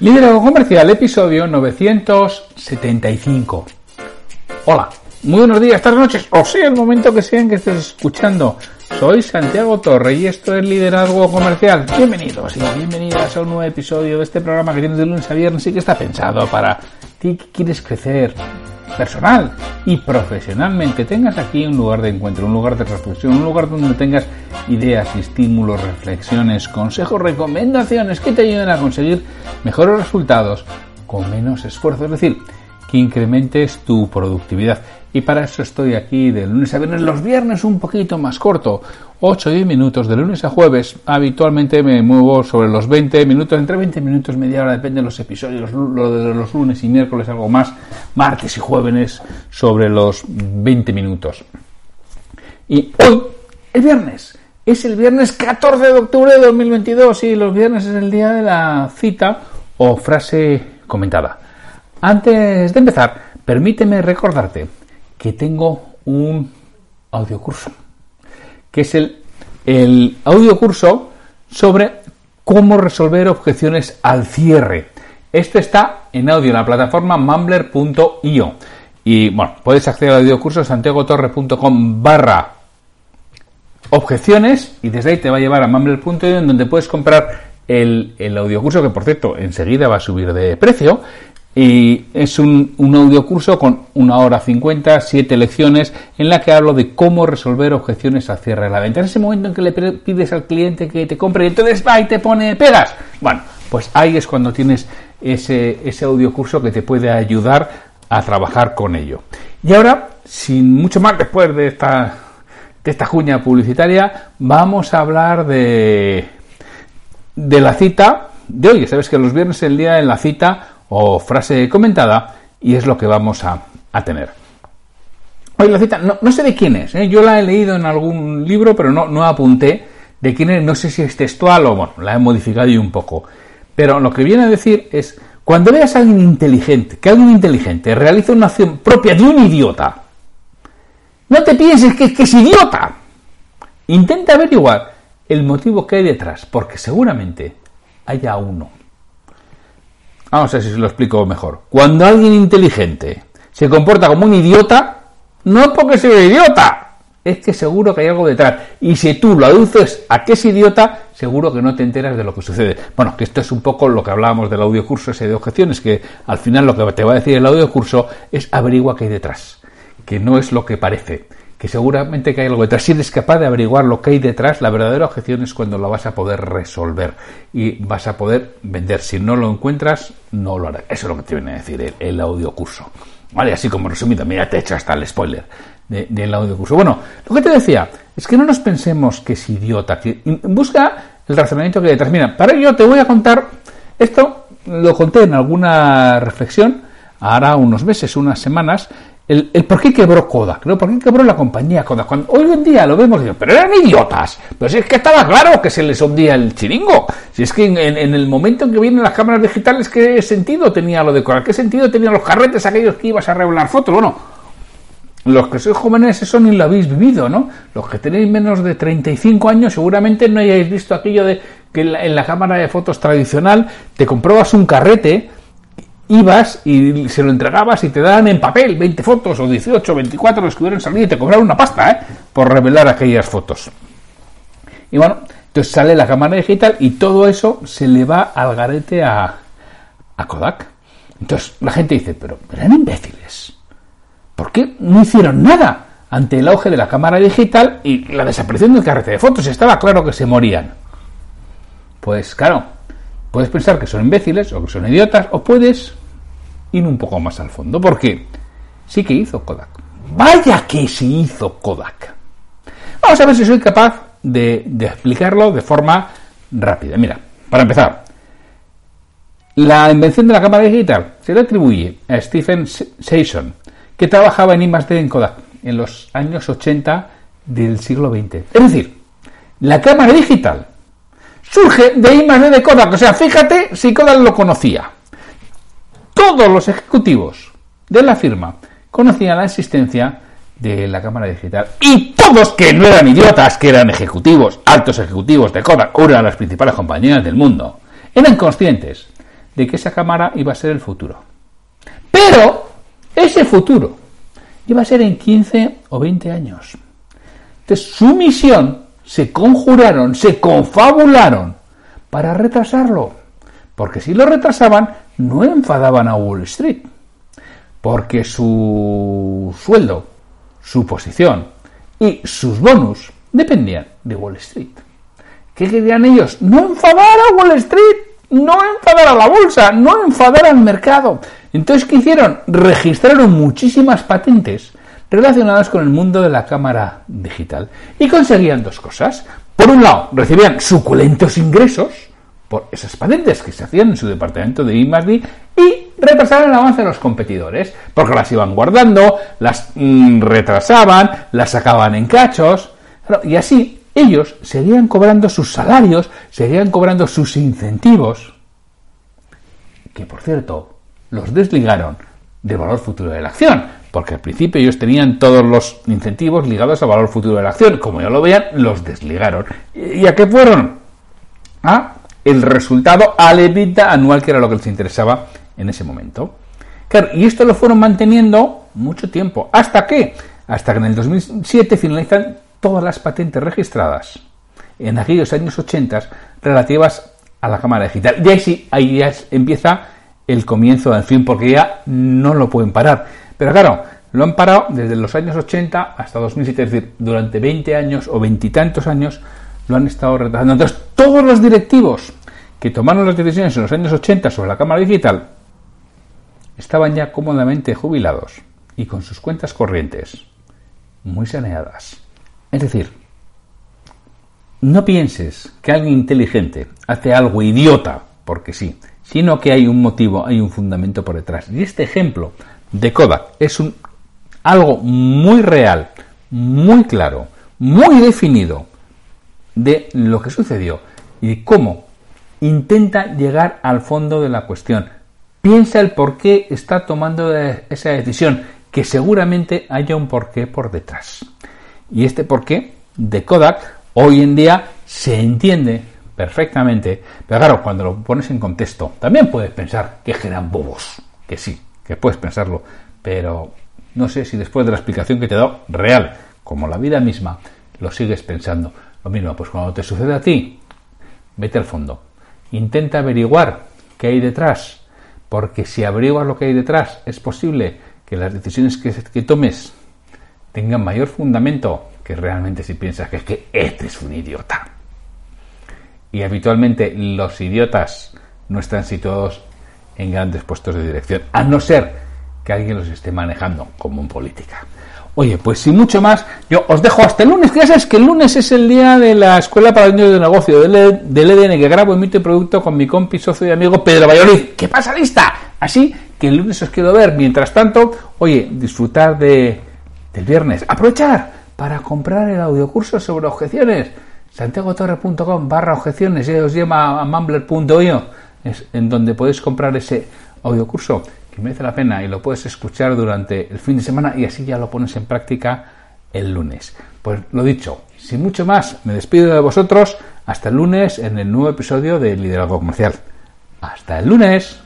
Liderazgo Comercial, episodio 975. Hola, muy buenos días, tardes, noches, o sea el momento que sean que estés escuchando. Soy Santiago Torre y esto es Liderazgo Comercial. Bienvenidos y bienvenidas a un nuevo episodio de este programa que tienes de lunes a viernes y que está pensado para ti que quieres crecer personal y profesionalmente. Tengas aquí un lugar de encuentro, un lugar de reflexión, un lugar donde tengas ideas, estímulos, reflexiones, consejos, recomendaciones que te ayuden a conseguir mejores resultados con menos esfuerzo. Es decir, que incrementes tu productividad. Y para eso estoy aquí de lunes a viernes, los viernes un poquito más corto, 8 o 10 minutos, de lunes a jueves. Habitualmente me muevo sobre los 20 minutos, entre 20 minutos, media hora, depende de los episodios, lo de los lunes y miércoles algo más, martes y jueves sobre los 20 minutos. Y hoy, el viernes, es el viernes 14 de octubre de 2022 y los viernes es el día de la cita o frase comentada. Antes de empezar, permíteme recordarte que tengo un audiocurso, que es el, el audiocurso sobre cómo resolver objeciones al cierre. Esto está en audio en la plataforma mumbler.io. Y bueno, puedes acceder al audiocurso santiagotorre.com barra objeciones y desde ahí te va a llevar a mumbler.io en donde puedes comprar el, el audiocurso que por cierto enseguida va a subir de precio y es un, un audio curso con una hora cincuenta, siete lecciones, en la que hablo de cómo resolver objeciones al cierre de la venta. En ese momento en que le pides al cliente que te compre y entonces va y te pone pegas. Bueno, pues ahí es cuando tienes ese, ese audio curso que te puede ayudar a trabajar con ello. Y ahora, sin mucho más después de esta, de esta cuña publicitaria, vamos a hablar de, de la cita de hoy. Sabes que los viernes es el día de la cita o frase comentada y es lo que vamos a, tener. Hoy la cita, no, sé de quién es, ¿eh? yo la he leído en algún libro, pero no, no apunté de quién es, no sé si es textual o bueno, la he modificado y un poco. Pero lo que viene a decir es, cuando veas a alguien inteligente, que alguien inteligente realiza una acción propia de un idiota, no te pienses que, que es idiota. Intenta averiguar el motivo que hay detrás, porque seguramente haya uno. Vamos a ver si se lo explico mejor. Cuando alguien inteligente se comporta como un idiota, no es porque sea idiota, es que seguro que hay algo detrás. Y si tú lo aduces a que es idiota, seguro que no te enteras de lo que sucede. Bueno, que esto es un poco lo que hablábamos del audio curso ese de objeciones, que al final lo que te va a decir el audio curso es averigua qué hay detrás, que no es lo que parece que seguramente que hay algo detrás. Si eres capaz de averiguar lo que hay detrás, la verdadera objeción es cuando lo vas a poder resolver y vas a poder vender. Si no lo encuentras, no lo harás. Eso es lo que te viene a decir el, audio curso. Vale, así como resumido, mira, te he hecho hasta el spoiler del audio curso. Bueno, lo que te decía es que no nos pensemos que es idiota, que busca el razonamiento que detrás. Mira, para ello te voy a contar esto, lo conté en alguna reflexión, ahora unos meses, unas semanas, el, por qué quebró Kodak, ¿no? ¿Por qué quebró la compañía Kodak? Hoy en día lo vemos, digo, pero eran idiotas. Pero si es que estaba claro que se les hundía el chiringo. Si es que en, el momento en que vienen las cámaras digitales, ¿qué sentido tenía lo de Kodak? ¿Qué sentido tenían los carretes aquellos que ibas a revelar fotos? Bueno, los que sois jóvenes eso ni lo habéis vivido, ¿no? Los que tenéis menos de 35 años seguramente no hayáis visto aquello de que en la, en la cámara de fotos tradicional te comprobas un carrete ibas y se lo entregabas y te daban en papel 20 fotos o 18, 24 los que hubieran salido y te cobraron una pasta ¿eh? por revelar aquellas fotos. Y bueno, entonces sale la cámara digital y todo eso se le va al garete a, a Kodak. Entonces la gente dice, pero eran imbéciles. ¿Por qué no hicieron nada ante el auge de la cámara digital y la desaparición del carrete de fotos? Estaba claro que se morían. Pues claro, puedes pensar que son imbéciles o que son idiotas o puedes ir un poco más al fondo. Porque sí que hizo Kodak. Vaya que sí hizo Kodak. Vamos a ver si soy capaz de, explicarlo de forma rápida. Mira, para empezar, la invención de la cámara digital se le atribuye a Stephen Sasson, que trabajaba en I+D en Kodak en los años 80 del siglo XX. Es decir, la cámara digital surge de I+D de Kodak. O sea, fíjate si Kodak lo conocía todos los ejecutivos de la firma conocían la existencia de la cámara digital y todos que no eran idiotas, que eran ejecutivos, altos ejecutivos de Kodak, una de las principales compañías del mundo, eran conscientes de que esa cámara iba a ser el futuro. Pero ese futuro iba a ser en 15 o 20 años. Entonces su misión se conjuraron, se confabularon para retrasarlo. Porque si lo retrasaban, no enfadaban a Wall Street. Porque su sueldo, su posición y sus bonus dependían de Wall Street. ¿Qué querían ellos? No enfadar a Wall Street, no enfadar a la bolsa, no enfadar al mercado. Entonces, ¿qué hicieron? Registraron muchísimas patentes relacionadas con el mundo de la cámara digital y conseguían dos cosas. Por un lado, recibían suculentos ingresos por esas patentes que se hacían en su departamento de I+D y retrasaban el avance de los competidores, porque las iban guardando, las mm, retrasaban, las sacaban en cachos, y así ellos seguían cobrando sus salarios, seguían cobrando sus incentivos, que por cierto, los desligaron del valor futuro de la acción, porque al principio ellos tenían todos los incentivos ligados al valor futuro de la acción, como ya lo veían, los desligaron. ¿Y a qué fueron? A el resultado al anual, que era lo que les interesaba en ese momento. Y esto lo fueron manteniendo mucho tiempo. ¿Hasta qué? Hasta que en el 2007 finalizan todas las patentes registradas en aquellos años 80 relativas a la cámara digital. Y ahí sí, ahí ya empieza el comienzo del fin, porque ya no lo pueden parar. Pero claro, lo han parado desde los años 80 hasta 2007, es decir, durante 20 años o veintitantos años lo han estado retrasando. Entonces, todos los directivos que tomaron las decisiones en los años 80 sobre la cámara digital estaban ya cómodamente jubilados y con sus cuentas corrientes muy saneadas. Es decir, no pienses que alguien inteligente hace algo idiota porque sí, sino que hay un motivo, hay un fundamento por detrás. Y este ejemplo de Kodak es un, algo muy real, muy claro, muy definido de lo que sucedió y cómo intenta llegar al fondo de la cuestión. Piensa el por qué está tomando esa decisión, que seguramente haya un porqué por detrás. Y este porqué de Kodak hoy en día se entiende perfectamente, pero claro, cuando lo pones en contexto, también puedes pensar que eran bobos, que sí, que puedes pensarlo, pero no sé si después de la explicación que te he dado, real, como la vida misma, lo sigues pensando. Lo mismo, pues cuando te sucede a ti, vete al fondo, Intenta averiguar qué hay detrás, porque si averiguas lo que hay detrás, es posible que las decisiones que, tomes tengan mayor fundamento que realmente si piensas que es que este es un idiota. Y habitualmente los idiotas no están situados en grandes puestos de dirección, a no ser que alguien los esté manejando, como en política. Oye, pues sin mucho más, yo os dejo hasta el lunes, sabes que el lunes es el día de la Escuela para Niños de Negocio del, EDN, e que grabo, emito y producto con mi compi, socio y amigo Pedro Valladolid. ¿Qué pasa, lista? Así que el lunes os quiero ver. Mientras tanto, oye, disfrutar de, del viernes. Aprovechar para comprar el audiocurso sobre objeciones. santiagotorre.com barra objeciones y os llama a mumbler.io en donde podéis comprar ese audiocurso merece la pena y lo puedes escuchar durante el fin de semana y así ya lo pones en práctica el lunes. Pues lo dicho, sin mucho más, me despido de vosotros hasta el lunes en el nuevo episodio de Liderazgo Comercial. Hasta el lunes.